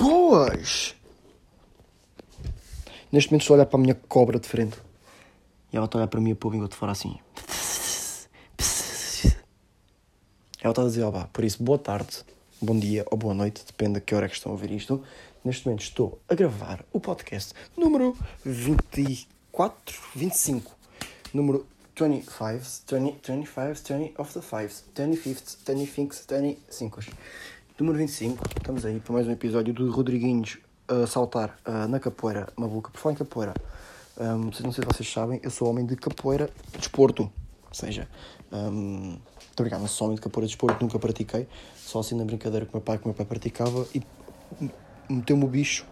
Boas! Neste momento estou a olhar para a minha cobra de frente. E ela está a olhar para mim e para o bingo de fora assim. Ela está a dizer, ó vá, por isso, boa tarde, bom dia ou boa noite, depende de que hora é que estão a ouvir isto. Neste momento estou a gravar o podcast número 24, 25. Número 25, 20, 25, 20 of the 5, 25, 25, 25. Número 25, estamos aí para mais um episódio do Rodriguinhos a saltar uh, na capoeira maluca. Por falar em capoeira, um, não sei se vocês sabem, eu sou homem de capoeira desporto. Ou seja, um, estou não sou homem de capoeira desporto, nunca pratiquei. Só assim na brincadeira que o meu pai, que o meu pai praticava e meteu-me o bicho.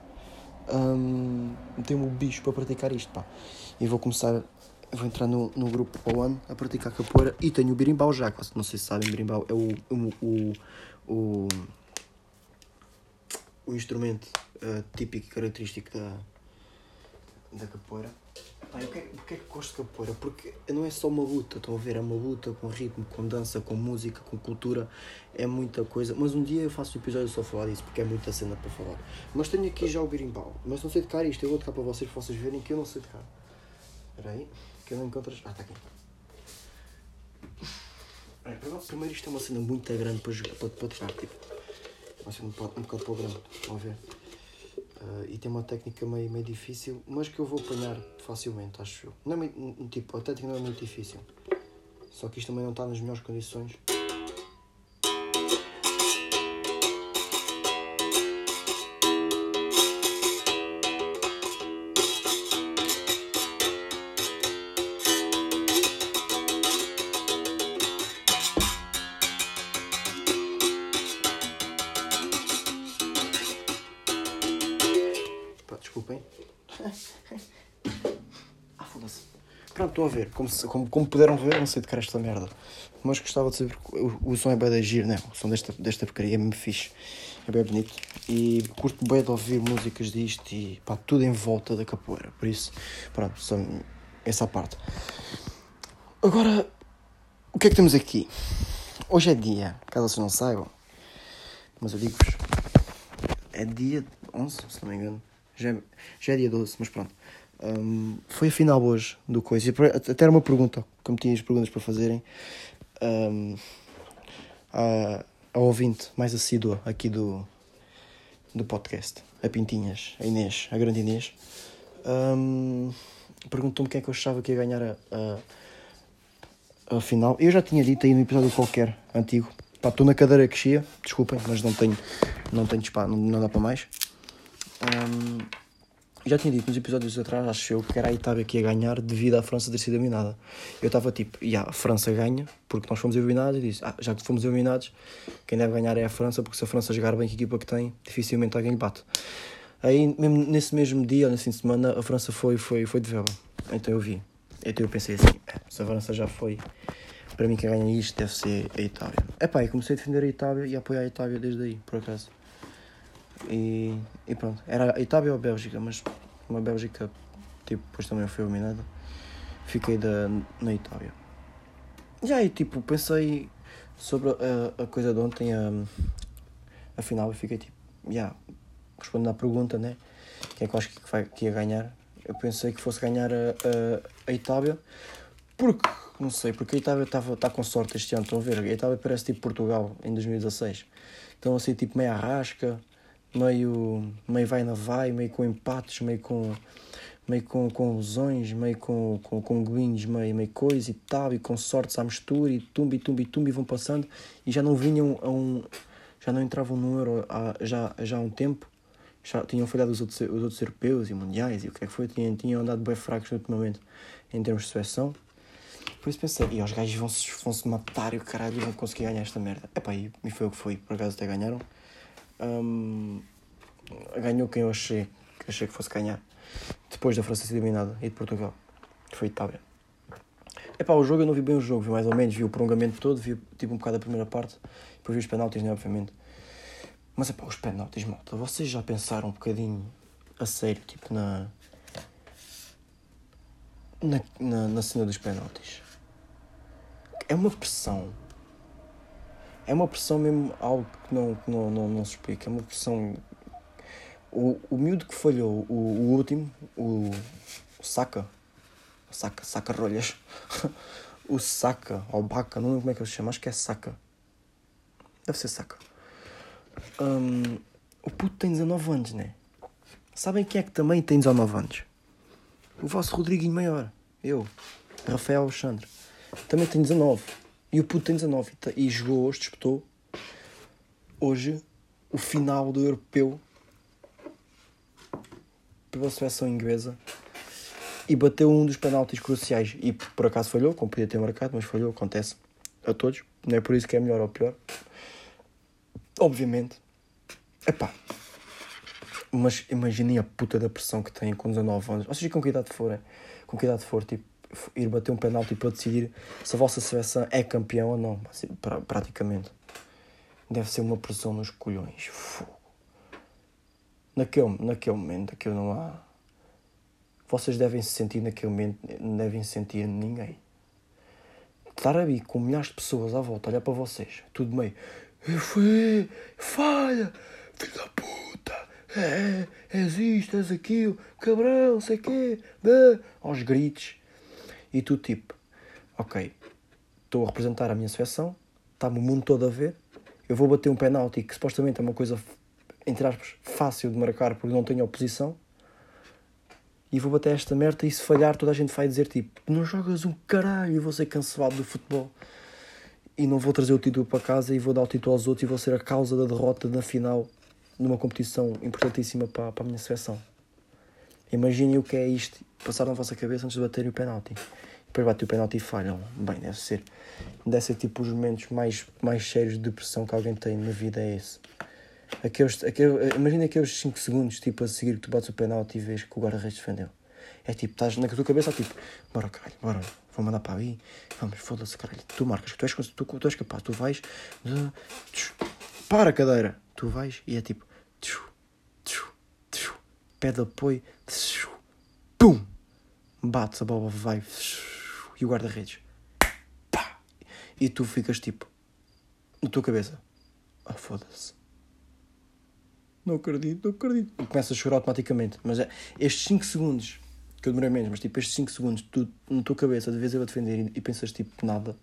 Um, meteu-me o bicho para praticar isto, pá. E vou começar vou entrar no, no grupo para ano a praticar capoeira e tenho o birimbau já, não sei se sabem, birimbau é o, o, o, o, o instrumento uh, típico e característico da, da capoeira. Pai, o que, é, que é que gosto de capoeira? Porque não é só uma luta, estão a ver? É uma luta com ritmo, com dança, com música, com cultura, é muita coisa. Mas um dia eu faço um episódio só a falar disso, porque é muita cena para falar. Mas tenho aqui já o birimbau, mas não sei tocar isto, eu vou tocar para vocês, para vocês verem que eu não sei tocar. Espera aí, que eu não encontro. Ah, está aqui. Primeiro, isto é uma cena muito grande para, jogar, para, para tipo, uma cena um, um bocado para o grande, a ver? Uh, e tem uma técnica meio, meio difícil, mas que eu vou apanhar facilmente, acho eu. Não é tipo, a técnica não é muito difícil. Só que isto também não está nas melhores condições. Estão a ver. Como, como, como puderam ver, não sei de cara esta merda. Mas gostava de saber o, o som é bem de agir, né? O som desta, desta porcaria é mesmo fixe. É bem bonito. E curto bem de ouvir músicas disto e pá, tudo em volta da capoeira. Por isso, pronto, só essa parte. Agora, o que é que temos aqui? Hoje é dia, caso vocês não saibam, mas eu digo-vos, é dia 11, se não me engano. Já, é, já é dia 12, mas pronto. Um, foi a final hoje do coisa. Até era uma pergunta, como tinha as perguntas para fazerem, um, a, a ouvinte mais assídua aqui do, do podcast, a Pintinhas, a Inês, a grande Inês, um, perguntou-me quem é que eu achava que ia ganhar a, a, a final. Eu já tinha dito aí no episódio qualquer, antigo. estou na cadeira que chia, desculpem, mas não tenho, não tenho não, não dá para mais. Um, já tinha dito nos episódios atrás, acho eu, que era a Itália que ia ganhar devido à França ter sido eliminada. Eu estava tipo, yeah, a França ganha, porque nós fomos eliminados, e disse, ah, já que fomos eliminados, quem deve ganhar é a França, porque se a França jogar bem com a equipa que tem, dificilmente alguém lhe bate. Aí, mesmo nesse mesmo dia, nesse fim de semana, a França foi, foi, foi de verba. Então eu vi. Então eu pensei assim, é, se a França já foi, para mim quem ganha isto deve ser a Itália. Epá, e comecei a defender a Itália e a apoiar a Itália desde aí, por acaso. E, e pronto, era a Itália ou a Bélgica, mas uma Bélgica tipo, depois também foi eliminada. Fiquei da, na Itália. E aí, tipo, pensei sobre a, a coisa de ontem, a, a final, e fiquei tipo, já, yeah, respondendo à pergunta, né? Quem é que eu acho que, vai, que ia ganhar? Eu pensei que fosse ganhar a, a, a Itália, porque, não sei, porque a Itália está com sorte este ano, estão a ver? A Itália parece tipo Portugal em 2016. Então, assim, tipo, meio arrasca, meio, meio vai na vai, meio com empates, meio com meio com, com meio com, com, com golinhos, meio, meio coisa e tal, e com sortes à mistura, e tumba e tumba e vão passando, e já não vinham a um. já não entravam no Euro há, já, já há um tempo, já tinham falhado os outros, os outros europeus e mundiais, e o que é que foi, tinham, tinham andado bem fracos ultimamente em termos de seleção. Por isso pensei, e os gajos vão-se vão -se matar e o caralho vão conseguir ganhar esta merda. Epá, e, e foi o que foi, por acaso até ganharam. Um, ganhou quem eu achei que achei que fosse ganhar depois da França ser eliminada e de Portugal foi Itália Epá, o jogo eu não vi bem o jogo, vi mais ou menos, vi o prolongamento todo, vi tipo um bocado a primeira parte, depois vi os penaltis, né, obviamente. Mas epá, os penaltis, malta, vocês já pensaram um bocadinho a sério, tipo, na. na, na, na cena dos penaltis? É uma pressão é uma pressão mesmo, algo que não, não, não, não se explica. É uma pressão. O, o miúdo que falhou, o, o último, o, o Saca, Saca, Saca Rolhas, o Saca, ou Baca, não lembro como é que ele se chama, acho que é Saca. Deve ser Saca. Um, o puto tem 19 anos, né? Sabem quem é que também tem 19 anos? O vosso Rodriguinho Maior, eu, Rafael Alexandre, também tem 19. E o puto tem 19 e jogou hoje, disputou hoje o final do europeu pela seleção inglesa e bateu um dos penaltis cruciais. E por acaso falhou, como podia ter marcado, mas falhou, acontece a todos. Não é por isso que é melhor ou pior. Obviamente. Epá. Mas imaginem a puta da pressão que têm com 19 anos. Seja, com que idade forem, com que idade for, tipo, ir bater um penalti para decidir se a vossa seleção é campeão ou não, assim, praticamente. Deve ser uma pressão nos colhões. Fogo. Naquele, naquele momento, aquilo não há. Vocês devem se sentir naquele momento, não devem sentir ninguém. Estar ali com milhares de pessoas à volta, olhar para vocês, tudo meio. Fui, falha, filho da puta, é, és isto, és aquilo, cabrão, sei quê, aos gritos. E tu, tipo, ok, estou a representar a minha seleção, está-me o mundo todo a ver, eu vou bater um penalti que supostamente é uma coisa, entre aspas, fácil de marcar porque não tenho oposição, e vou bater esta merda e se falhar toda a gente vai dizer tipo, não jogas um caralho e vou ser cancelado do futebol. E não vou trazer o título para casa e vou dar o título aos outros e vou ser a causa da derrota na final numa competição importantíssima para, para a minha seleção. Imaginem o que é isto, passar na vossa cabeça antes de baterem o penalti. Depois bate o penalti e falham. Bem, deve ser. Deve ser tipo os momentos mais, mais cheios de depressão que alguém tem na vida. É esse. Aqueles, aqueles, imagina aqueles 5 segundos tipo, a seguir que tu bates o penalti e vês que o guarda-redes defendeu. É tipo, estás na tua cabeça, tipo, bora caralho, bora, vou mandar para aí, vamos, foda-se caralho, tu marcas, tu és, tu, tu és capaz, tu vais, para a cadeira, tu vais e é tipo, pede apoio, pum, bates, a bola vai, e o guarda-redes, pá, e tu ficas tipo, na tua cabeça, ah, oh, foda-se. Não acredito, não acredito. E começa a chorar automaticamente. Mas é, estes 5 segundos, que eu demorei menos, mas tipo, estes 5 segundos, tu na tua cabeça, de vez eu a defender e, e pensas tipo, nada,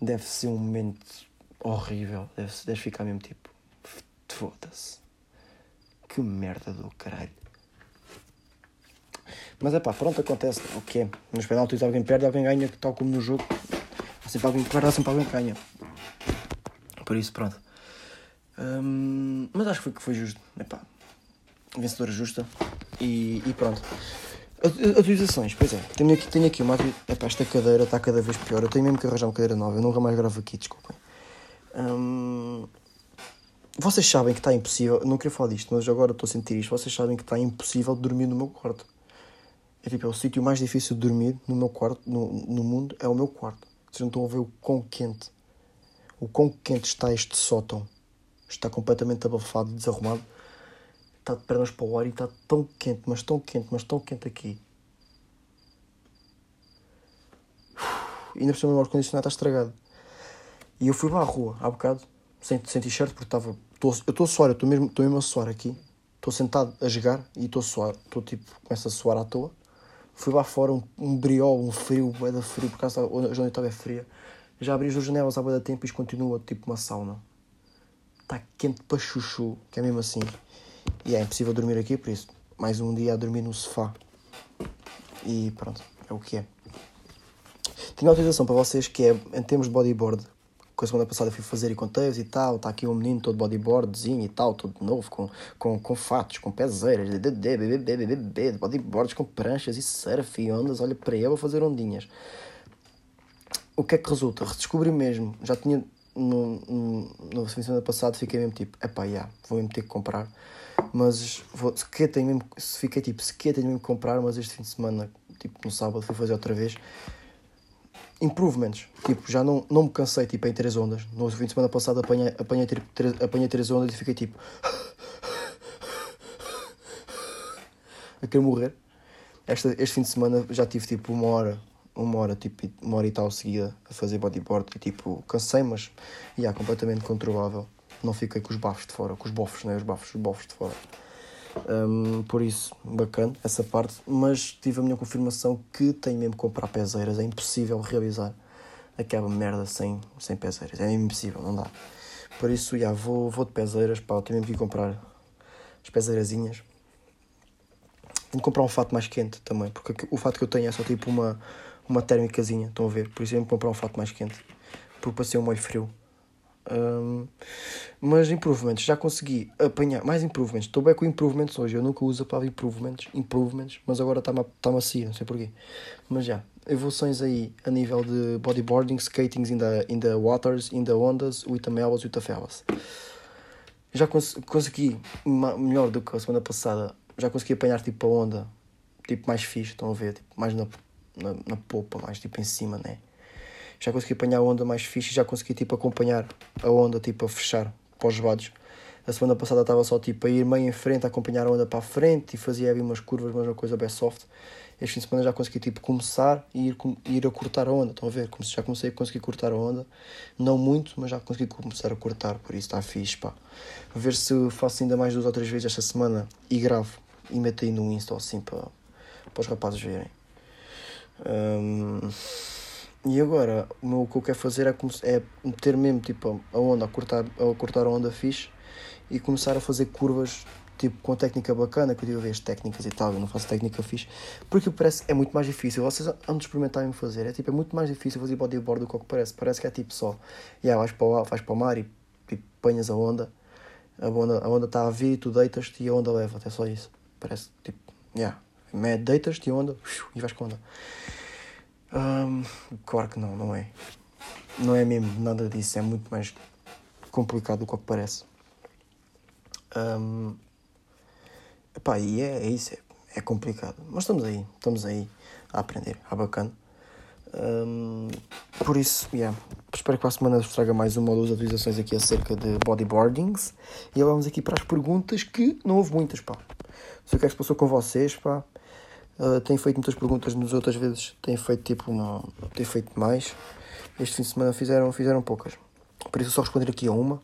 deve ser um momento horrível. Deve, deve ficar mesmo tipo, foda-se. Que merda do caralho. Mas é pá, pronto, acontece. O que é? Nos penaltis alguém perde, alguém ganha, tal como no jogo. Há sempre alguém que perde, há sempre alguém que ganha. Por isso, pronto. Hum, mas acho que foi, que foi justo. Epá, vencedora justa. E, e pronto. Atualizações, pois é. Tenho aqui, tenho aqui uma. Epá, esta cadeira está cada vez pior. Eu tenho mesmo que arranjar uma cadeira nova. Eu nunca mais gravo aqui, desculpem. Hum, vocês sabem que está impossível. Não queria falar disto, mas agora estou a sentir isto. Vocês sabem que está impossível dormir no meu quarto. É tipo, é o sítio mais difícil de dormir no meu quarto, no, no mundo, é o meu quarto. Vocês não estão a ver o quão quente. O quão quente está este sótão. Está completamente abafado, desarrumado. Está de pernas para o ar e está tão quente, mas tão quente, mas tão quente aqui. E ainda por cima o ar-condicionado está estragado. E eu fui lá à rua, há bocado, sem, sem t-shirt, porque estava. Tô, eu estou a suar, eu estou mesmo, mesmo a suar aqui. Estou sentado a jogar e estou a suar. Estou tipo, começo a suar à toa. Fui lá fora, um, um briol, um frio, é da frio, por causa onde eu estava é fria. Já abri as janelas há da tempo e continua tipo uma sauna está quente para chuchu, que é mesmo assim. E é impossível dormir aqui, por isso, mais um dia a dormir no sofá. E pronto, é o que é. Tenho autorização para vocês que é em termos de bodyboard. Com a semana passada fui fazer e contei-vos e tal. Está aqui um menino todo bodyboardzinho e tal, todo novo, com, com, com fatos, com pezeiras, de bodyboards com pranchas e surf e ondas. Olha para ele a fazer ondinhas. O que é que resulta? Redescobri mesmo. Já tinha no, no, no fim de semana passado fiquei mesmo tipo, epá, yeah, vou mesmo ter que comprar. Mas vou, sequer tenho mesmo, fiquei tipo, sequer tenho mesmo que comprar, mas este fim de semana, tipo, no sábado fui fazer outra vez. Improvements, tipo, já não, não me cansei, tipo, em três ondas. No fim de semana passado apanhei, apanhei, três, apanhei três ondas e fiquei tipo... a querer morrer. Esta, este fim de semana já tive tipo uma hora uma hora, tipo, uma hora e tal seguida a fazer bodyboard e tipo, cansei, mas yeah, completamente controlável. Não fiquei com os bafos de fora, com os bofos, né? Os bafos, os bofos de fora. Um, por isso, bacana essa parte. Mas tive a minha confirmação que tenho mesmo que comprar pezeiras. É impossível realizar aquela merda sem, sem pezeiras. É impossível, não dá. Por isso, já, vou, vou de pezeiras. Pá, tenho mesmo que comprar as pezeirazinhas. Tenho que comprar um fato mais quente também. Porque o fato que eu tenho é só tipo uma, uma térmicazinha. Estão a ver? Por isso, tenho que comprar um fato mais quente. Porque para um molho frio um, mas improvements, já consegui apanhar mais improvements. Estou bem com improvements hoje. Eu nunca uso a palavra improvements, improvements, mas agora está-me tá macio, não sei porquê. Mas já, evoluções aí a nível de bodyboarding, skating in the, in the waters, in the ondas, Uitamelas, Uitafelas. Já cons consegui, melhor do que a semana passada, já consegui apanhar tipo a onda, tipo mais fixe, estão a ver, tipo, mais na, na, na polpa, mais tipo em cima, né? Já consegui apanhar a onda mais fixe, já consegui tipo acompanhar a onda tipo a fechar para os vados. A semana passada estava só tipo a ir meio em frente, a acompanhar a onda para a frente e fazia ali umas curvas, mas uma coisa bem soft. Este fim de semana já consegui tipo começar e ir, ir a cortar a onda, estão a ver? Já comecei a conseguir cortar a onda, não muito, mas já consegui começar a cortar, por isso está fixe, pá. A ver se faço ainda mais duas ou três vezes esta semana e gravo e meto aí no Insta assim para, para os rapazes verem. Um... E agora, o, meu, que eu quero fazer é, é meter mesmo tipo, a onda, a cortar, a cortar a onda fixe e começar a fazer curvas tipo, com a técnica bacana, que eu tive a ver as técnicas e tal, eu não faço técnica fixe, porque parece que é muito mais difícil. Vocês andam de experimentarem fazer, é tipo, é muito mais difícil fazer bodyboard do que o que parece. Parece que é tipo só, yeah, vais, para o, vais para o mar e tipo, apanhas a onda, a onda a onda está a vir tu deitas-te e a onda leva, até só isso. Parece tipo, yeah, deitas-te e a onda, e vais com a onda. Um, claro que não, não é. Não é mesmo nada disso, é muito mais complicado do que parece. Um, epá, e é, é isso, é, é, complicado. Mas estamos aí, estamos aí a aprender, a bacana. Um, por isso, yeah, espero que para a semana vos traga mais uma ou duas atualizações aqui acerca de bodyboardings. E agora vamos aqui para as perguntas que não houve muitas, pá. Não sei o que é que se passou com vocês, pá. Uh, tenho feito muitas perguntas nas outras vezes, tenho feito tipo uma, tenho feito mais. Este fim de semana fizeram, fizeram poucas. Por isso só responder aqui a uma.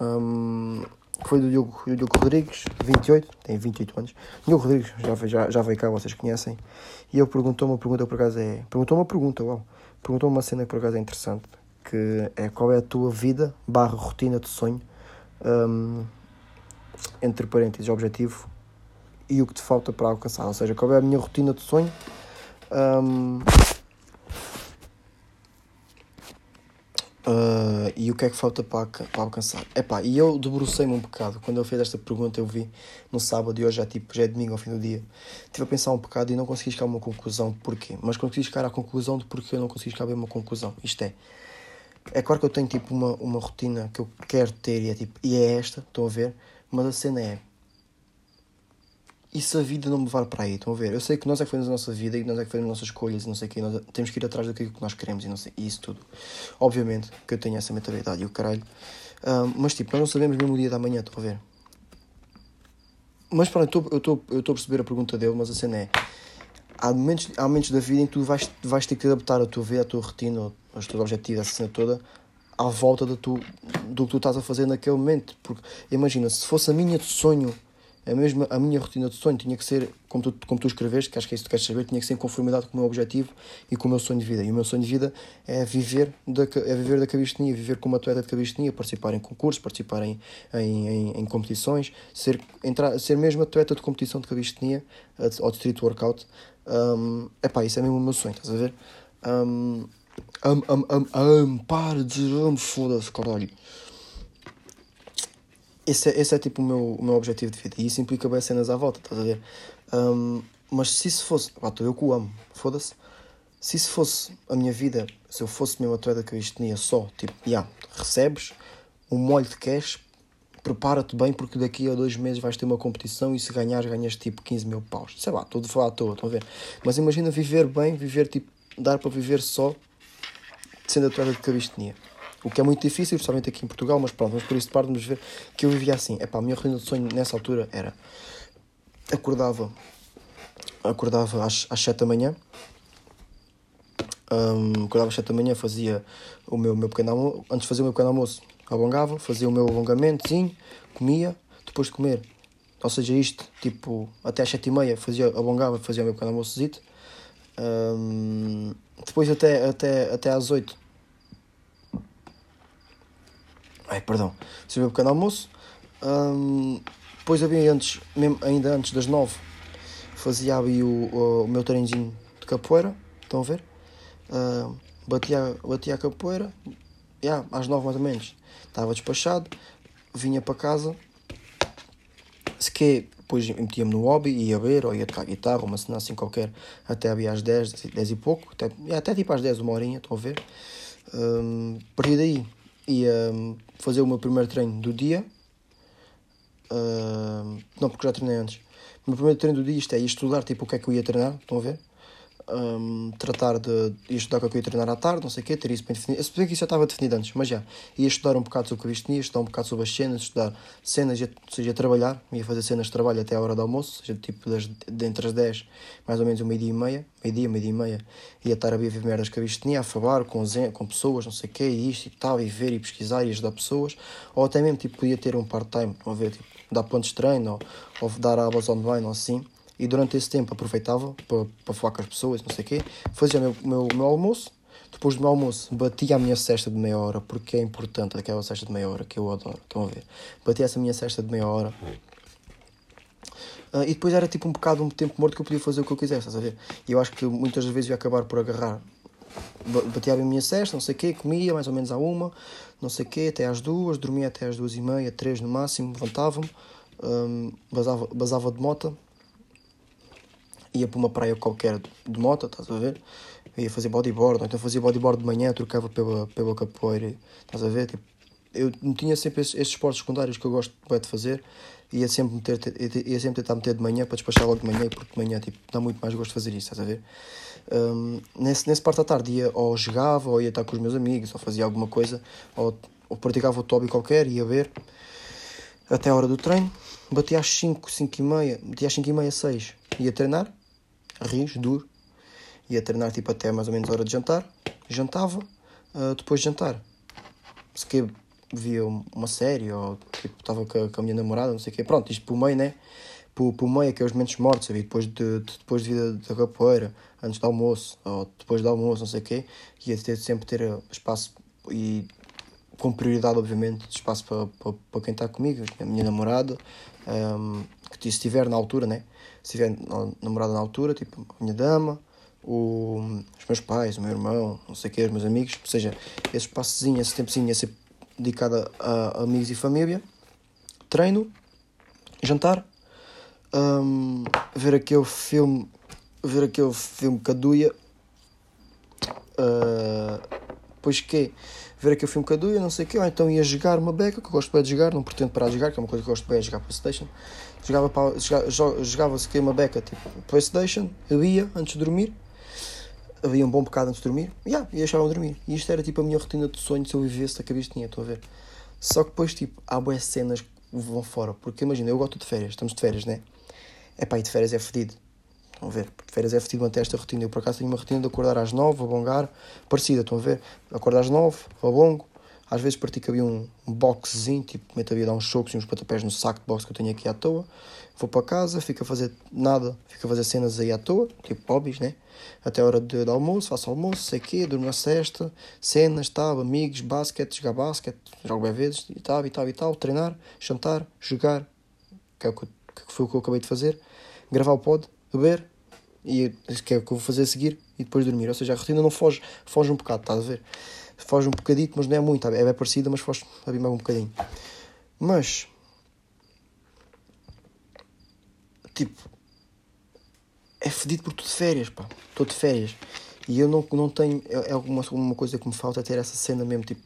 Um, que foi do Diogo, do Diogo Rodrigues, 28, tem 28 anos. Diogo Rodrigues, já, já, já veio cá, vocês conhecem. E ele perguntou uma pergunta por acaso é. Perguntou uma pergunta, uau. Perguntou uma cena que por acaso é interessante. Que é qual é a tua vida barra rotina de sonho. Um, entre parênteses, objetivo e o que te falta para alcançar. Ou seja, qual é a minha rotina de sonho. Um, uh, e o que é que falta para, para alcançar? Epá, e eu debrucei-me um bocado. Quando ele fez esta pergunta, eu vi no sábado e hoje já, tipo, já é domingo ao fim do dia. Estive a pensar um bocado e não consegui chegar a uma conclusão. Porquê? Mas consegui chegar à conclusão de porque eu não consegui chegar a uma conclusão. Isto é. É claro que eu tenho tipo uma, uma rotina que eu quero ter e é, tipo, e é esta, estão a ver? Mas a cena é e se a vida não me levar para aí? Estão a ver? Eu sei que nós é que fazemos a nossa vida e nós é que fazemos as nossas escolhas e não sei o quê. Nós temos que ir atrás daquilo que nós queremos e, não sei, e isso tudo. Obviamente que eu tenho essa mentalidade e o caralho. Um, mas tipo, nós não sabemos mesmo o dia da manhã, estão a ver? Mas pronto, eu estou a perceber a pergunta dele, mas a cena é. Há momentos, há momentos da vida em que tu vais, vais ter que adaptar a tua vida, a tua rotina, os teus objetivos, a cena toda, à volta do, tu, do que tu estás a fazer naquele momento. Porque imagina, se fosse a minha sonho a, mesma, a minha rotina de sonho tinha que ser, como tu, como tu escreveste, que acho que é isso que queres saber, tinha que ser em conformidade com o meu objetivo e com o meu sonho de vida. E o meu sonho de vida é viver da, é viver da cabistania, viver como atleta de cabistania, participar em concursos, participar em, em, em, em, competições, ser, entrar, ser mesmo atleta de competição de cabistania ou de street workout. Um, epá, isso é mesmo o meu sonho, estás a ver? Um, um, um, um, um, para de dizer, foda-se, caralho. Esse é, esse é tipo o meu, o meu objetivo de vida. E isso implica bem cenas à volta, estás a ver? Um, mas se isso fosse. Pá, estou eu que o amo, foda-se. Se isso fosse a minha vida, se eu fosse mesmo atleta tinha só, tipo, já, yeah, recebes um molho de cash, prepara-te bem porque daqui a dois meses vais ter uma competição e se ganhares, ganhas tipo 15 mil paus. Sei lá, estou a falar à toa, estão a ver? Mas imagina viver bem, viver tipo, dar para viver só sendo atleta de cabistania. O que é muito difícil, principalmente aqui em Portugal, mas pronto, mas por isso de parte vamos ver que eu vivia assim. Epá, a minha rotina de sonho nessa altura era acordava acordava às, às 7 da manhã um, acordava às 7 da manhã, fazia o meu, meu pequeno almoço, antes de fazer o meu pequeno almoço, alongava, fazia o meu alongamentozinho, comia, depois de comer, Ou seja, isto, tipo, até às sete e meia fazia, alongava, fazia o meu pequeno almoçozito. Um, depois até, até, até às oito. Ai, perdão. Fazia o pequeno almoço. Um, depois havia antes, mesmo ainda antes das nove, fazia ali o, o, meu treininho de capoeira. Estão a ver? Uh, batia, batia a capoeira. Yeah, às nove mais ou menos. Estava despachado. Vinha para casa se que depois metia-me no hobby, ia ver, ou ia tocar guitarra, uma cena assim qualquer, até havia às 10, 10 e pouco, até, até tipo às 10, uma horinha, estão a ver. Um, partir daí ia fazer o meu primeiro treino do dia. Um, não, porque já treinei antes. O meu primeiro treino do dia isto é ia estudar tipo o que é que eu ia treinar, estão a ver? Um, tratar de ir estudar com o que eu ia treinar à tarde, não sei o quê, ter isso bem definido. Eu sabia que isso já estava definido antes, mas já. Ia estudar um bocado sobre o tinha, estudar um bocado sobre as cenas, estudar cenas, ou seja, trabalhar, ia fazer cenas de trabalho até a hora do almoço, ou seja, tipo das, entre as 10, mais ou menos o meio-dia e meia, meio-dia, meio-dia e meia, ia estar a ver merdas que eu tinha, a falar com, com pessoas, não sei o quê, e isto e tal, e ver e pesquisar e ajudar pessoas, ou até mesmo tipo, podia ter um part-time, a ver, tipo, dar pontos de treino, ou, ou dar abas online, ou assim e durante esse tempo aproveitava para, para falar com as pessoas, não sei o quê, fazia o meu, meu, meu almoço, depois do meu almoço batia a minha cesta de meia hora, porque é importante aquela cesta de meia hora que eu adoro, estão a ver? Batia essa minha cesta de meia hora. Uh, e depois era tipo um bocado um tempo morto que eu podia fazer o que eu quisesse, estás a ver? E eu acho que muitas vezes ia acabar por agarrar. Batia a minha cesta, não sei o quê, comia mais ou menos à uma, não sei o quê, até às duas, dormia até às duas e meia, três no máximo, levantava-me, um, basava, basava de moto, ia para uma praia qualquer de moto, estás a ver? ia fazer bodyboard, então fazia bodyboard de manhã, trocava pela, pela capoeira, estás a ver? Tipo, eu tinha sempre esses, esses esportes secundários que eu gosto de fazer, ia sempre, meter, ia sempre tentar meter de manhã para despachar logo de manhã, porque de manhã tipo, dá muito mais gosto de fazer isso, estás a ver? Um, nesse, nesse parte da tarde ia ou jogava, ou ia estar com os meus amigos, ou fazia alguma coisa, ou, ou praticava outro hobby qualquer, ia ver, até a hora do treino, batia às 5, 5 e meia, batia às 5 e meia, 6, ia treinar, rios, duro. Ia treinar tipo até mais ou menos hora de jantar. Jantava. Uh, depois de jantar, se que via uma série ou tipo estava com, com a minha namorada, não sei o quê. Pronto, isto por meio, né? Por, por meio, que é os momentos mortos, sabe? Depois de, de, depois de vida da capoeira, antes do almoço, ou depois do almoço, não sei o quê. Ia ter, sempre ter espaço e com prioridade, obviamente, de espaço para, para, para quem está comigo, a minha namorada, um, que se estiver na altura, né? Se tiver namorada na altura, tipo a minha dama, o, os meus pais, o meu irmão, não sei o que, os meus amigos, ou seja, esse espaçozinho, esse tempozinho ia ser dedicado a, a amigos e família, treino, jantar, um, ver aquele filme, ver aquele filme Caduia, uh, depois que ver aquele filme Caduia, não sei o que, ou então ia jogar uma beca, que eu gosto bem de jogar, não pretendo parar de jogar, que é uma coisa que eu gosto bem de jogar Playstation, jogava, jogava, jogava-se uma beca tipo Playstation, eu ia antes de dormir, havia um bom bocado antes de dormir, yeah, e deixava-me dormir. E isto era tipo a minha rotina de sonho se eu vivesse a cabeça tinha, estou a ver. Só que depois, tipo, há boas cenas que vão fora, porque imagina, eu gosto de férias, estamos de férias, né? É pá, e de férias é fedido. Estão a ver? Férias é fedido manter esta rotina. Eu por acaso tenho uma rotina de acordar às nove, alongar, parecida, estão a ver? Acordar às nove, alongo, às vezes pratico ali um, um boxezinho, tipo, meto ali a dar uns chocos e uns patapés no saco de boxe que eu tenho aqui à toa. Vou para casa, fico a fazer nada, fico a fazer cenas aí à toa, tipo hobbies, né? Até a hora de, de almoço, faço almoço, sei quê, durmo na cesta, cenas, tal, amigos, basquete, jogar basquete, jogo bem vezes, e tal, e tal, e tal, treinar, jantar, jogar, que, é o que, que foi o que eu acabei de fazer, gravar o pod, beber, e que é o que eu vou fazer a seguir, e depois dormir. Ou seja, a rotina não foge, foge um bocado, estás a ver? foge um bocadito, mas não é muito, é bem parecida, mas foge a mais um bocadinho. Mas, tipo, é fedido porque estou de férias, pá, estou de férias. E eu não, não tenho, é, é alguma uma coisa que me falta é ter essa cena mesmo, tipo,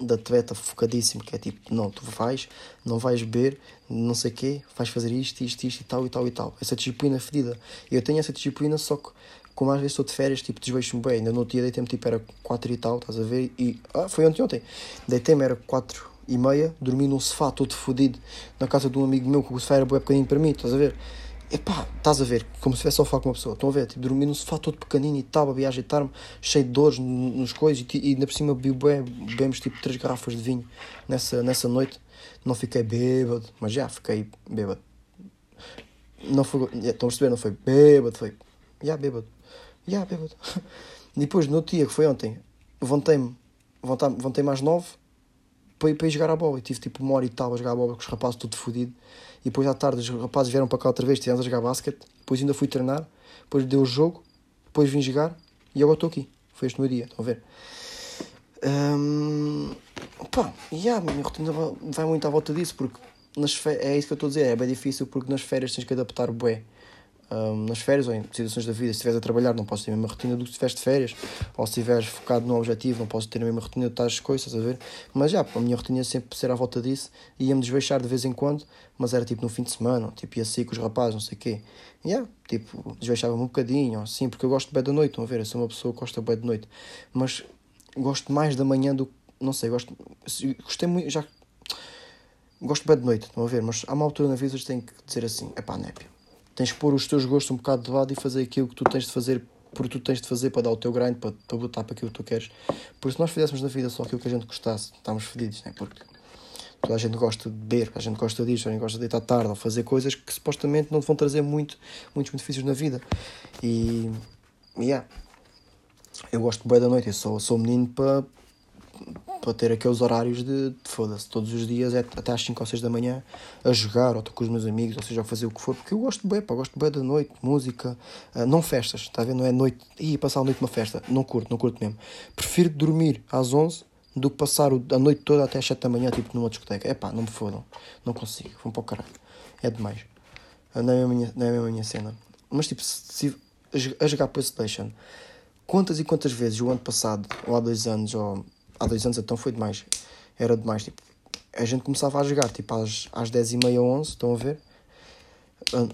da atleta focadíssimo, que é tipo, não, tu vais, não vais beber, não sei o quê, vais fazer isto, isto, isto e tal e tal e tal. Essa disciplina fedida. Eu tenho essa disciplina, só que como às vezes estou de férias, tipo, desvejo-me bem. Ainda no outro dia deitei-me, tipo, era 4 e tal, estás a ver? E, ah, foi ontem, ontem. Deitei-me, era 4 e meia, dormi num sofá todo fodido, na casa de um amigo meu, que o sofá era bem pequenino para mim, estás a ver? Epá, estás a ver, como se estivesse a falar com uma pessoa, estão a ver? Tipo, dormi num sofá todo pequenino e tal, a viajar me cheio de dores nos coisas, e, e ainda por cima bebemos tipo 3 garrafas de vinho nessa, nessa noite. Não fiquei bêbado, mas já fiquei bêbado. Não foi. Estão a perceber? Não foi bêbado, foi. Já, yeah, bêbado. Já, yeah, bêbado. Depois, no dia que foi ontem, levantei-me, levantei-me às nove para para ir jogar a bola. E tive tipo uma hora e tal a jogar a bola com os rapazes tudo fodido. E depois à tarde os rapazes vieram para cá outra vez, estivemos a jogar basquete. Depois ainda fui treinar. Depois deu o jogo. Depois vim jogar. E agora estou aqui. Foi este meu dia. Estão a ver? Um, pá, yeah, a minha rotina vai muito à volta disso. Porque nas é isso que eu estou a dizer. É bem difícil porque nas férias tens que adaptar o bué um, nas férias ou em situações da vida, se estiveres a trabalhar, não podes ter a mesma rotina do que se estiveres de férias, ou se estiveres focado no objetivo, não podes ter a mesma rotina de tais coisas, a ver? Mas já, a minha rotina sempre ser à volta disso, ia-me desveixar de vez em quando, mas era tipo no fim de semana, tipo ia sair com os rapazes, não sei o quê. E yeah, tipo, desveixava-me um bocadinho, assim, porque eu gosto de bem da noite, estão a ver? Eu sou uma pessoa que gosta bem de noite, mas gosto mais da manhã do que, não sei, gosto, gostei muito, já gosto bem de noite, estão a ver? Mas há uma altura na vida que tenho que dizer assim: é pá, népio, tens que pôr os teus gostos um bocado de lado e fazer aquilo que tu tens de fazer porque tu tens de fazer para dar o teu grind, para, para botar para aquilo que tu queres. Porque se nós fizéssemos na vida só aquilo que a gente gostasse, estávamos fedidos, né? Porque toda a gente gosta de beber, a gente gosta disto, a gente gosta de deitar tarde ou fazer coisas que supostamente não te vão trazer muito, muitos benefícios na vida. E. Yeah. Eu gosto bem da noite, eu sou, sou menino para para ter aqueles horários de, de foda-se, todos os dias, é até às 5 ou 6 da manhã, a jogar, ou estou com os meus amigos, ou seja, a fazer o que for, porque eu gosto bem, pá, gosto bem da noite, música, uh, não festas, está a ver? Não é noite, e passar a noite numa festa, não curto, não curto mesmo. Prefiro dormir às 11 do que passar a noite toda até às 7 da manhã, tipo numa discoteca. É pá, não me fodam, não consigo, vão para o caralho, é demais. Uh, não, é a minha, não é a minha cena. Mas tipo, se, se a jogar PlayStation, quantas e quantas vezes o ano passado, ou há dois anos, ou há dois anos então foi demais. Era demais, tipo, a gente começava a jogar, tipo, às, às 10h30, 11 estão a ver?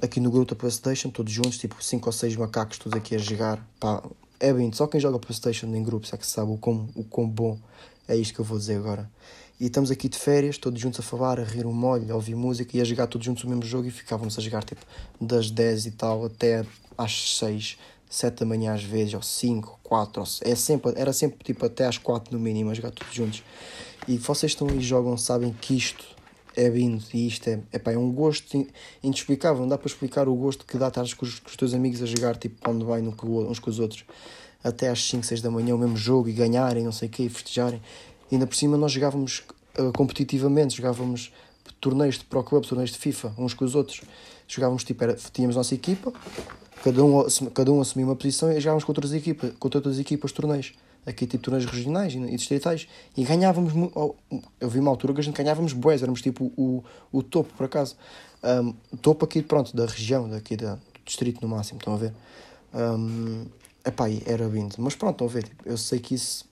Aqui no grupo da Playstation, todos juntos, tipo, 5 ou 6 macacos todos aqui a jogar, pá, é bem, só quem joga Playstation em grupos é que sabe o quão, o quão bom é isto que eu vou dizer agora. E estamos aqui de férias, todos juntos a falar, a rir um molho, a ouvir música e a jogar todos juntos o mesmo jogo e ficávamos a jogar tipo das 10 e tal até às 6 7 da manhã às vezes, ou 5, 4, ou, é sempre, era sempre tipo até às 4 no mínimo a jogar todos juntos. E vocês estão e jogam, sabem que isto é vindo e isto é, epá, é um gosto inexplicável, não dá para explicar o gosto que dá estar com com os teus amigos a jogar tipo onde vai uns com os outros até às 5, 6 da manhã o mesmo jogo e ganharem, não sei o quê, e festejarem. E ainda por cima nós jogávamos uh, competitivamente, jogávamos torneios de Pro Club, torneios de FIFA, uns com os outros. Jogávamos tipo, era, tínhamos nossa equipa, cada um, cada um assumia uma posição e jogávamos contra outras equipas, contra outras equipas torneios. Aqui tipo torneios regionais e distritais. E ganhávamos. Eu vi uma altura que a gente ganhávamos boés, éramos tipo o, o topo, por acaso. Um, topo aqui, pronto, da região, daqui da, do distrito no máximo, estão a ver? Um, epá, era vindo. Mas pronto, estão a ver? Tipo, eu sei que isso.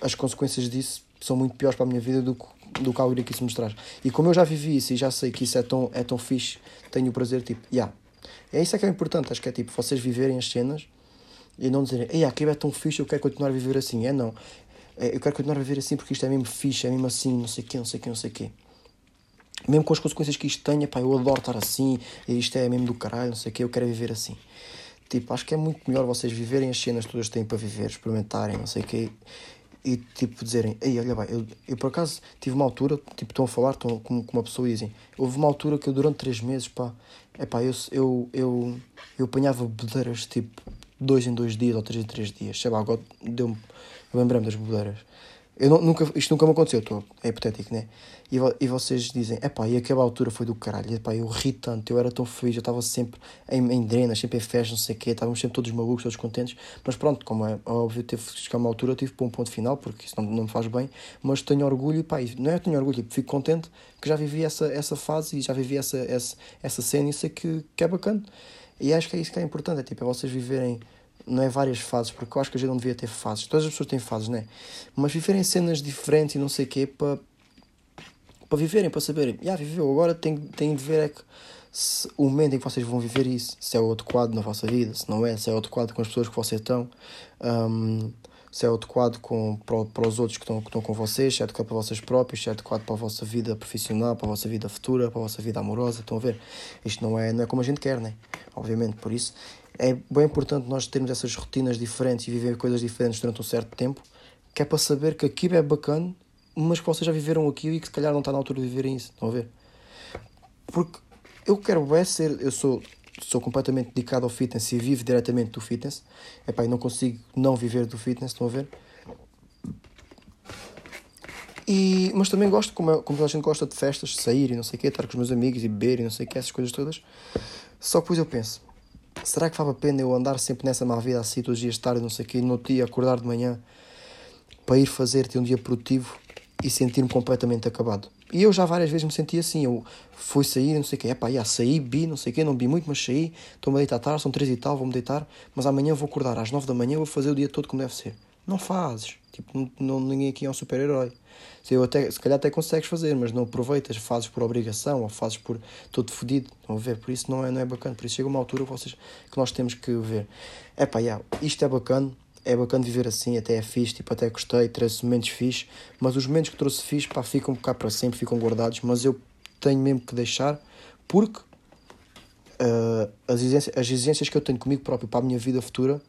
As consequências disso são muito piores para a minha vida do que, do que algo que isso me traz. E como eu já vivi isso e já sei que isso é tão, é tão fixe, tenho o prazer, tipo, yeah, é isso é que é importante, acho que é tipo vocês viverem as cenas e não dizerem, ei, aquilo é tão fixe, eu quero continuar a viver assim. É não. É, eu quero continuar a viver assim porque isto é mesmo fixe, é mesmo assim, não sei o quê, não sei o quê, não sei o quê. Mesmo com as consequências que isto tenha, pá, eu adoro estar assim, isto é mesmo do caralho, não sei o quê, eu quero viver assim. Tipo, acho que é muito melhor vocês viverem as cenas todas que têm para viver, experimentarem, não sei o quê, e tipo dizerem, ei, olha bem, eu, eu por acaso tive uma altura, tipo, estão a falar estão, com, com uma pessoa e dizem, houve uma altura que eu durante três meses, pá, é pá, eu, eu, eu, eu apanhava bedeiras tipo dois em dois dias ou três em três dias, sei lá, agora deu-me, eu lembrei-me das bedeiras. Eu não, nunca, isto nunca me aconteceu, é hipotético, né? E, e vocês dizem, é pá, e aquela altura foi do caralho, epá, eu ri tanto, eu era tão feliz, eu estava sempre em, em drenas, sempre em festas, não sei o quê, estávamos sempre todos malucos, todos contentes, mas pronto, como é óbvio, teve que chegar uma altura, eu tive para um ponto final, porque isso não, não me faz bem, mas tenho orgulho, pá, não é tenho orgulho, fico contente que já vivi essa, essa fase e já vivi essa, essa, essa cena e sei que, que é bacana. E acho que é isso que é importante, é tipo, é vocês viverem não é várias fases, porque eu acho que a gente não devia ter fases. Todas as pessoas têm fases, né? Mas viverem cenas diferentes e não sei o quê para para viverem, para saberem, já yeah, viveu, agora tem, tem de ver é que se, o momento em que vocês vão viver isso, se é o adequado na vossa vida, se não é, se é o adequado com as pessoas que vocês estão, um, se é o adequado com, para, para os outros que estão, que estão com vocês, se é adequado para vocês próprios, se é adequado para a vossa vida profissional, para a vossa vida futura, para a vossa vida amorosa, estão a ver? Isto não é, não é como a gente quer, né? Obviamente, por isso é bem importante nós termos essas rotinas diferentes e viver coisas diferentes durante um certo tempo, que é para saber que aquilo é bacana mas que vocês já viveram aquilo e que se calhar não está na altura de viverem isso. Estão a ver? Porque eu quero é ser, eu sou, sou completamente dedicado ao fitness e vivo diretamente do fitness. Epá, e não consigo não viver do fitness, estão a ver? E, mas também gosto, como, como a gente gosta de festas, sair e não sei o quê, estar com os meus amigos e beber e não sei o quê, essas coisas todas. Só que depois eu penso, será que vale a pena eu andar sempre nessa má vida assim todos os dias tarde, não sei o quê, no dia acordar de manhã para ir fazer ter um dia produtivo e sentir-me completamente acabado? E eu já várias vezes me senti assim, eu fui sair, não sei o quê, epá, já saí, bi, não sei o quê, não bi muito, mas saí, estou-me a deitar tarde, são três e tal, vou-me deitar, mas amanhã vou acordar às nove da manhã, vou fazer o dia todo como deve ser. Não fazes, tipo, não, ninguém aqui é um super-herói. Se, eu até, se calhar até consegues fazer, mas não aproveitas, fazes por obrigação ou fazes por todo fodido. Estão a ver? Por isso não é, não é bacana. Por isso chega uma altura que, vocês, que nós temos que ver. É pá, yeah, isto é bacana, é bacana viver assim, até é fixe, tipo, até gostei, trouxe momentos fixe, mas os momentos que trouxe fixe, pá, ficam cá para sempre, ficam guardados, mas eu tenho mesmo que deixar, porque uh, as, exigências, as exigências que eu tenho comigo próprio para a minha vida futura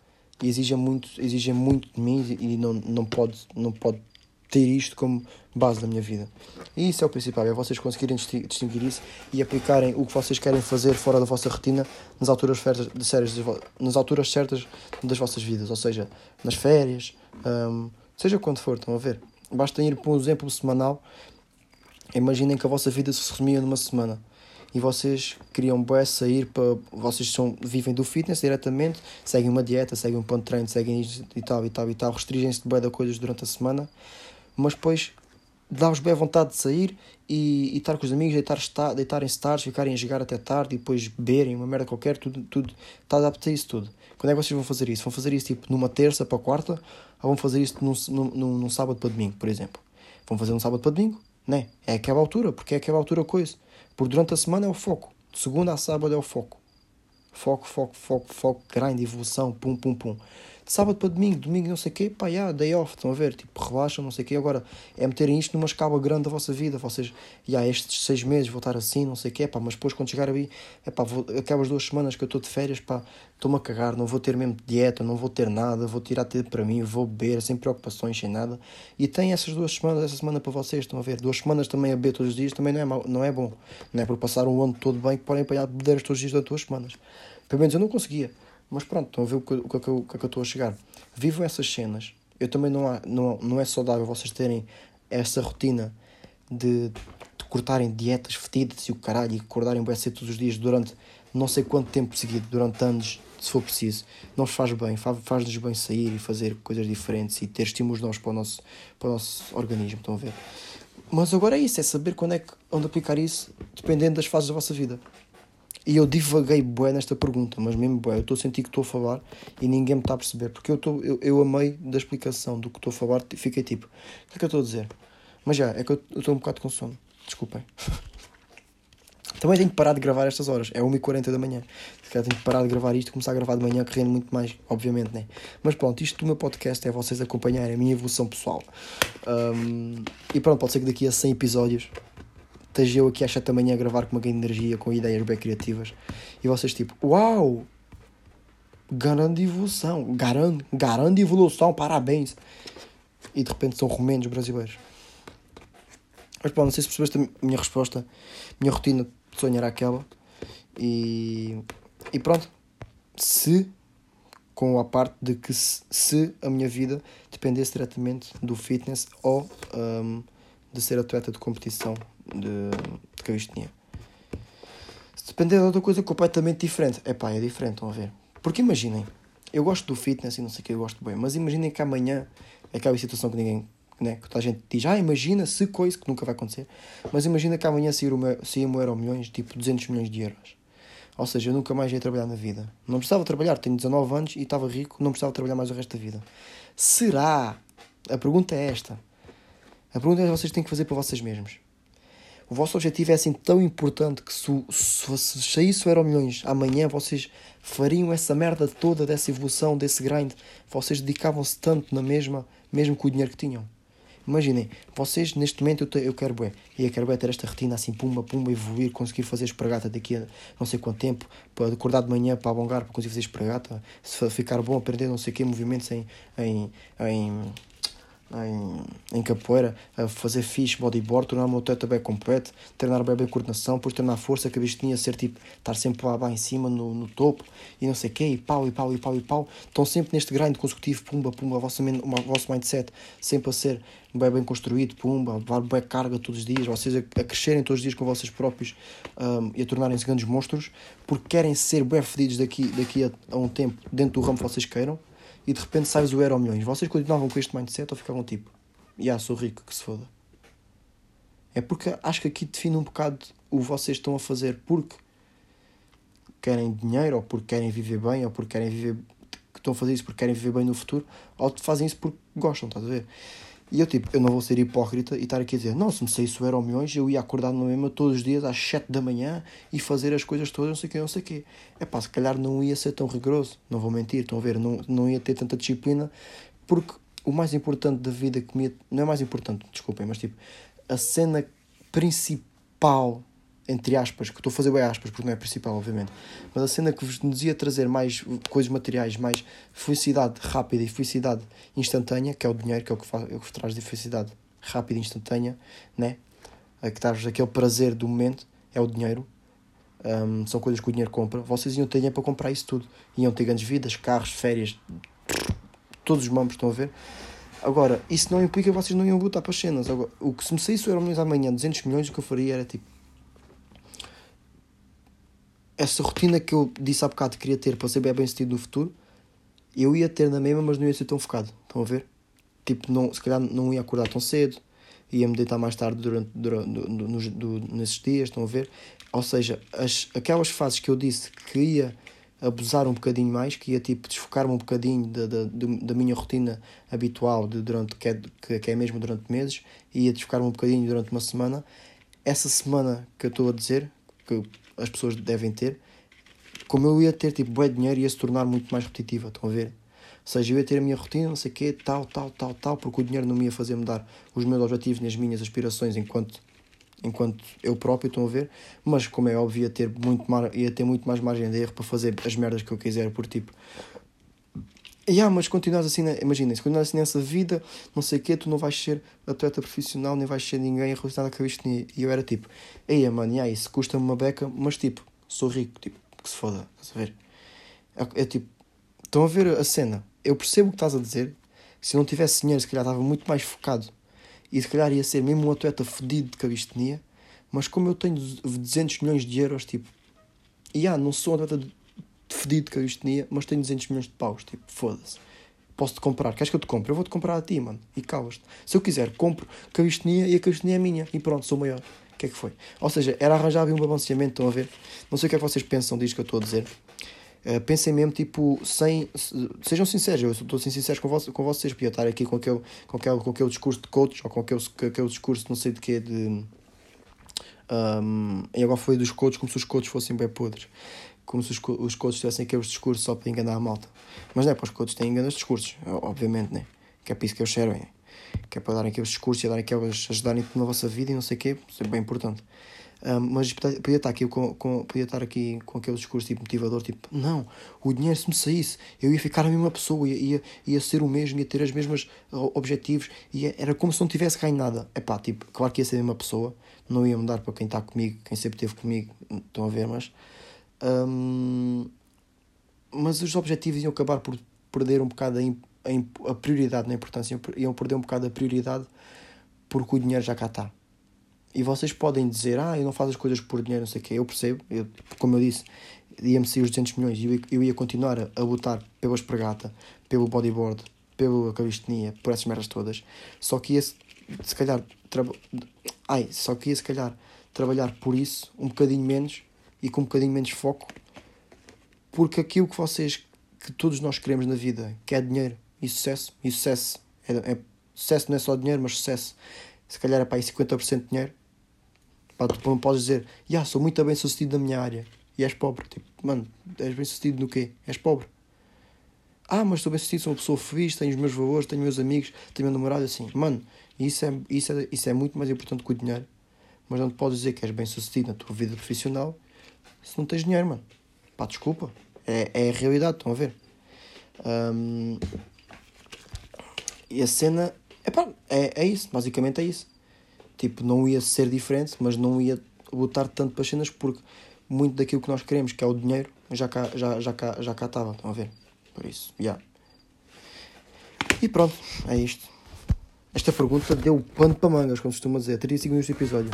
exigem muito, exigem muito de mim e não, não, pode, não pode ter isto como base da minha vida. E isso é o principal, é vocês conseguirem distinguir isso e aplicarem o que vocês querem fazer fora da vossa rotina nas alturas, certas, nas alturas certas das vossas vidas, ou seja, nas férias, um, seja quando for, estão a ver. Basta ir para um exemplo semanal. Imaginem que a vossa vida se resumia numa semana e vocês queriam bem sair para. Vocês são, vivem do fitness diretamente, seguem uma dieta, seguem um ponto de treino, seguem e tal e tal e tal, restringem-se de bem de coisas durante a semana mas depois dá-vos bem vontade de sair e, e estar com os amigos, deitar, deitarem-se tarde, ficarem a jogar até tarde e depois beberem uma merda qualquer, tudo, tudo está adaptado a isso tudo. Quando é que vocês vão fazer isso? Vão fazer isso tipo numa terça para quarta ou vão fazer isso num, num, num sábado para domingo, por exemplo? Vão fazer um sábado para domingo? Né? É aquela altura, porque é aquela altura coisa. Por durante a semana é o foco. De segunda a sábado é o foco. Foco, foco, foco, foco, grande, evolução, pum, pum, pum sábado para domingo, domingo não sei o quê, pá, yeah, day off, estão a ver, tipo, relaxam, não sei o quê, agora é meterem isto numa escala grande da vossa vida, vocês, yeah, estes seis meses vou estar assim, não sei o quê, pá, mas depois quando chegar aí, é pá, vou, duas semanas que eu estou de férias, pá, estou-me a cagar, não vou ter mesmo dieta, não vou ter nada, vou tirar tempo para mim, vou beber, sem preocupações, sem nada, e tem essas duas semanas, essa semana para vocês, estão a ver, duas semanas também a beber todos os dias, também não é, mal, não é bom, não é por passar um ano todo bem que podem apanhar bebedeiras todos os dias das duas semanas, pelo menos eu não conseguia, mas pronto, estão a ver o que, o que, o que, é que eu estou a chegar. Vivam essas cenas. Eu também não, há, não, não é saudável vocês terem essa rotina de, de cortarem dietas fedidas e o caralho e acordarem bem cedo todos os dias durante não sei quanto tempo seguido, durante anos, se for preciso. Não vos faz bem, faz-nos bem sair e fazer coisas diferentes e ter estímulos novos para o nosso, para o nosso organismo. Estão a ver? Mas agora é isso, é saber quando é que onde aplicar isso, dependendo das fases da vossa vida. E eu divaguei bué nesta pergunta, mas mesmo bué, eu estou a sentir que estou a falar e ninguém me está a perceber, porque eu, estou, eu, eu amei da explicação do que estou a falar, fiquei tipo, o que é que eu estou a dizer? Mas já, é que eu estou um bocado com sono, desculpem. Também tenho que parar de gravar estas horas, é 1h40 da manhã. Se calhar tenho que parar de gravar isto começar a gravar de manhã, que rende muito mais, obviamente, né? Mas pronto, isto do meu podcast é vocês acompanharem a minha evolução pessoal. Um, e pronto, pode ser que daqui a 100 episódios eu aqui às 7 da manhã a gravar com uma grande energia, com ideias bem criativas, e vocês tipo, uau! Grande evolução, grande, grande evolução, parabéns! E de repente são romenos brasileiros. Mas pronto, não sei se percebeste a minha resposta, minha rotina de sonhar aquela. E, e pronto, se com a parte de que se, se, a minha vida dependesse diretamente do fitness ou um, de ser atleta de competição de, de calistenia. Se depender de outra coisa completamente diferente, é pá, é diferente, estão a ver? Porque imaginem, eu gosto do fitness e não sei o que, eu gosto bem, mas imaginem que amanhã é aquela situação que ninguém, né, que toda a gente diz, ah, imagina se coisa, que nunca vai acontecer, mas imagina que amanhã sair meu, sair meu euro milhões, tipo 200 milhões de euros. Ou seja, eu nunca mais ia trabalhar na vida. Não precisava trabalhar, tenho 19 anos e estava rico, não precisava trabalhar mais o resto da vida. Será? A pergunta é esta. A pergunta é que vocês têm que fazer para vocês mesmos. O vosso objetivo é assim tão importante que se, se, se saísse o Euro Milhões amanhã, vocês fariam essa merda toda dessa evolução, desse grind, vocês dedicavam-se tanto na mesma, mesmo com o dinheiro que tinham. Imaginem, vocês neste momento eu, te, eu quero bem, e eu quero bem ter esta retina assim, pumba, pumba, evoluir, conseguir fazer espragata daqui a não sei quanto tempo, para acordar de manhã para alongar, para conseguir fazer espragata, se ficar bom, aprender não sei que, movimentos em, em, em em, em capoeira, a fazer fixe, bodyboard, tornar o meu teto bem completo, treinar bem, bem coordenação, depois treinar força, que a tinha ser tipo, estar sempre lá, lá em cima, no, no topo, e não sei o quê, e pau, e pau, e pau, e pau. Estão sempre neste grind consecutivo, pumba, pumba, o vosso, o vosso mindset sempre a ser bem, bem construído, pumba, levar bem carga todos os dias, vocês a, a crescerem todos os dias com vocês próprios um, e a tornarem-se grandes monstros, porque querem ser bem fedidos daqui, daqui a, a um tempo, dentro do ramo que vocês queiram, e de repente sais o Euro Milhões. Vocês continuavam com este mindset ou ficavam tipo, já yeah, sou rico, que se foda? É porque acho que aqui define um bocado o vocês estão a fazer porque querem dinheiro, ou porque querem viver bem, ou porque querem viver. que estão a fazer isso porque querem viver bem no futuro, ou fazem isso porque gostam, estás a ver? E eu, tipo, eu não vou ser hipócrita e estar aqui a dizer, não, se me saísse o Euro Milhões, eu ia acordar na mesma todos os dias às 7 da manhã e fazer as coisas todas, não sei o que, não sei o quê. É pá, se calhar não ia ser tão rigoroso, não vou mentir, estão a ver, não, não ia ter tanta disciplina, porque o mais importante da vida que me. Não é mais importante, desculpem, mas tipo, a cena principal entre aspas, que estou a fazer bem aspas porque não é principal, obviamente, mas a cena que vos ia trazer mais coisas materiais, mais felicidade rápida e felicidade instantânea, que é o dinheiro, que é o que, faz, é o que vos traz de felicidade rápida e instantânea, né? A que traz aquele prazer do momento, é o dinheiro. Um, são coisas que o dinheiro compra. Vocês iam ter dinheiro para comprar isso tudo. Iam ter grandes vidas, carros, férias, todos os mambos, estão a ver? Agora, isso não implica que vocês não iam botar para as cenas. Agora, o que se me saísse o Euro Milhões amanhã, 200 milhões, o que eu faria era tipo essa rotina que eu disse há bocado que queria ter para ser bem sucedido no futuro, eu ia ter na mesma, mas não ia ser tão focado. Estão a ver? Tipo, não, se calhar não ia acordar tão cedo, ia me deitar mais tarde durante, durante nos, do, nesses dias, estão a ver? Ou seja, as, aquelas fases que eu disse que ia abusar um bocadinho mais, que ia tipo desfocar-me um bocadinho da, da, da minha rotina habitual de durante, que, é, que, é mesmo durante meses, ia desfocar-me um bocadinho durante uma semana. Essa semana que eu estou a dizer, que as pessoas devem ter, como eu ia ter tipo bué dinheiro ia se tornar muito mais repetitiva, estão a ver? Ou seja, eu ia ter a minha rotina, não sei o quê, tal, tal, tal, tal, porque o dinheiro não me ia fazer mudar os meus objetivos nem as minhas aspirações enquanto, enquanto eu próprio, estão a ver? Mas, como é óbvio, ia ter, muito mar, ia ter muito mais margem de erro para fazer as merdas que eu quiser, por tipo... Yeah, mas continuas assim, imagina, se continuas assim nessa vida, não sei o quê, tu não vais ser atleta profissional, nem vais ser ninguém relacionado com isto. E eu era tipo, ei, mano, yeah, isso custa-me uma beca, mas tipo, sou rico, tipo, que se foda, estás a ver? É, é tipo, estão a ver a cena, eu percebo o que estás a dizer, se não tivesse dinheiro, se calhar estava muito mais focado e se calhar ia ser mesmo um atleta fedido de cabistenia, mas como eu tenho 200 milhões de euros, tipo, e yeah, não sou um atleta fedido de calistenia, mas tenho 200 milhões de paus. Tipo, foda-se. Posso-te comprar. Queres que eu te compre? Eu vou-te comprar a ti, mano. E calas-te. Se eu quiser, compro calistenia e a calistenia é minha. E pronto, sou maior. O que é que foi? Ou seja, era arranjar um balanceamento, estão a ver? Não sei o que é que vocês pensam disto que eu estou a dizer. Uh, pensem mesmo, tipo, sem. Sejam sinceros, eu estou assim sincero com, vocês, com vocês, podia estar aqui com aquele, com, aquele, com aquele discurso de coach ou com aquele, com aquele discurso, não sei de quê, de. Um, e agora foi dos coaches como se os coaches fossem bem podres como se os, os coaches tivessem aqueles discursos só para enganar a malta. Mas não é, para os coaches têm enganos discursos, obviamente, né? Que é para isso que eles servem. Que é para darem aqueles discursos e darem aquelas, ajudarem na vossa vida e não sei o quê, isso é bem importante. Um, mas podia estar, aqui com, com, podia estar aqui com aquele discurso tipo motivador, tipo, não, o dinheiro se me saísse, eu ia ficar a mesma pessoa, ia, ia, ia ser o mesmo, ia ter os mesmos objetivos, ia, era como se não tivesse ganho nada. É pá, tipo, claro que ia ser a mesma pessoa, não ia mudar para quem está comigo, quem sempre esteve comigo, estão a ver, mas um, mas os objetivos iam acabar por perder um bocado a, a prioridade na importância, iam perder um bocado a prioridade porque o dinheiro já cá está. E vocês podem dizer, ah, eu não faço as coisas por dinheiro, não sei o quê. Eu percebo, eu, como eu disse, ia-me sair os 200 milhões e eu, eu, ia continuar a, a lutar pela espregata, pelo bodyboard, pela calistenia, por essas merdas todas. Só que ia, se calhar, ai, só que ia, se calhar, trabalhar por isso um bocadinho menos e com um bocadinho menos foco, porque aquilo que vocês, que todos nós queremos na vida, que é dinheiro e sucesso, e sucesso, é, é sucesso não é só dinheiro, mas sucesso, se calhar é para aí 50% de dinheiro, pá, tu podes dizer, yeah, sou muito bem sucedido na minha área, e és pobre, tipo, mano, és bem sucedido no quê? És pobre. Ah, mas estou bem sucedido, sou uma pessoa feliz, tenho os meus valores, tenho meus amigos, tenho meu namorado, assim, mano, isso é, isso é, isso é muito mais importante que o dinheiro, mas não te podes dizer que és bem sucedido na tua vida profissional se não tens dinheiro, mano. Pá, desculpa. É, é a realidade, estão a ver? Um, e a cena Epá, é, é isso, basicamente é isso. Tipo, não ia ser diferente, mas não ia lutar tanto para as cenas porque muito daquilo que nós queremos, que é o dinheiro, já cá, já, já cá, já cá estava, estão a ver? Por isso, já. Yeah. E pronto, é isto. Esta pergunta deu pano para mangas, como costuma dizer. 35 minutos de episódio.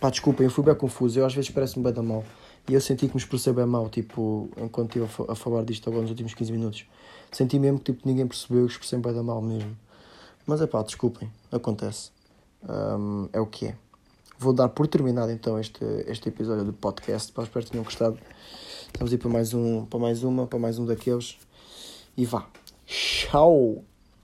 Pá, desculpem, eu fui bem confuso. Eu às vezes parece-me bem da mal. E eu senti que me expressei bem mal, tipo, enquanto estive a, falar disto agora nos últimos 15 minutos. Senti mesmo que tipo, ninguém percebeu que expressei bem da mal mesmo. Mas é pá, desculpem, acontece. Um, é o que é. Vou dar por terminado então este, este episódio do podcast. Pá, espero que tenham gostado. Estamos aí para mais um, para mais uma, para mais um daqueles. E vá. Tchau!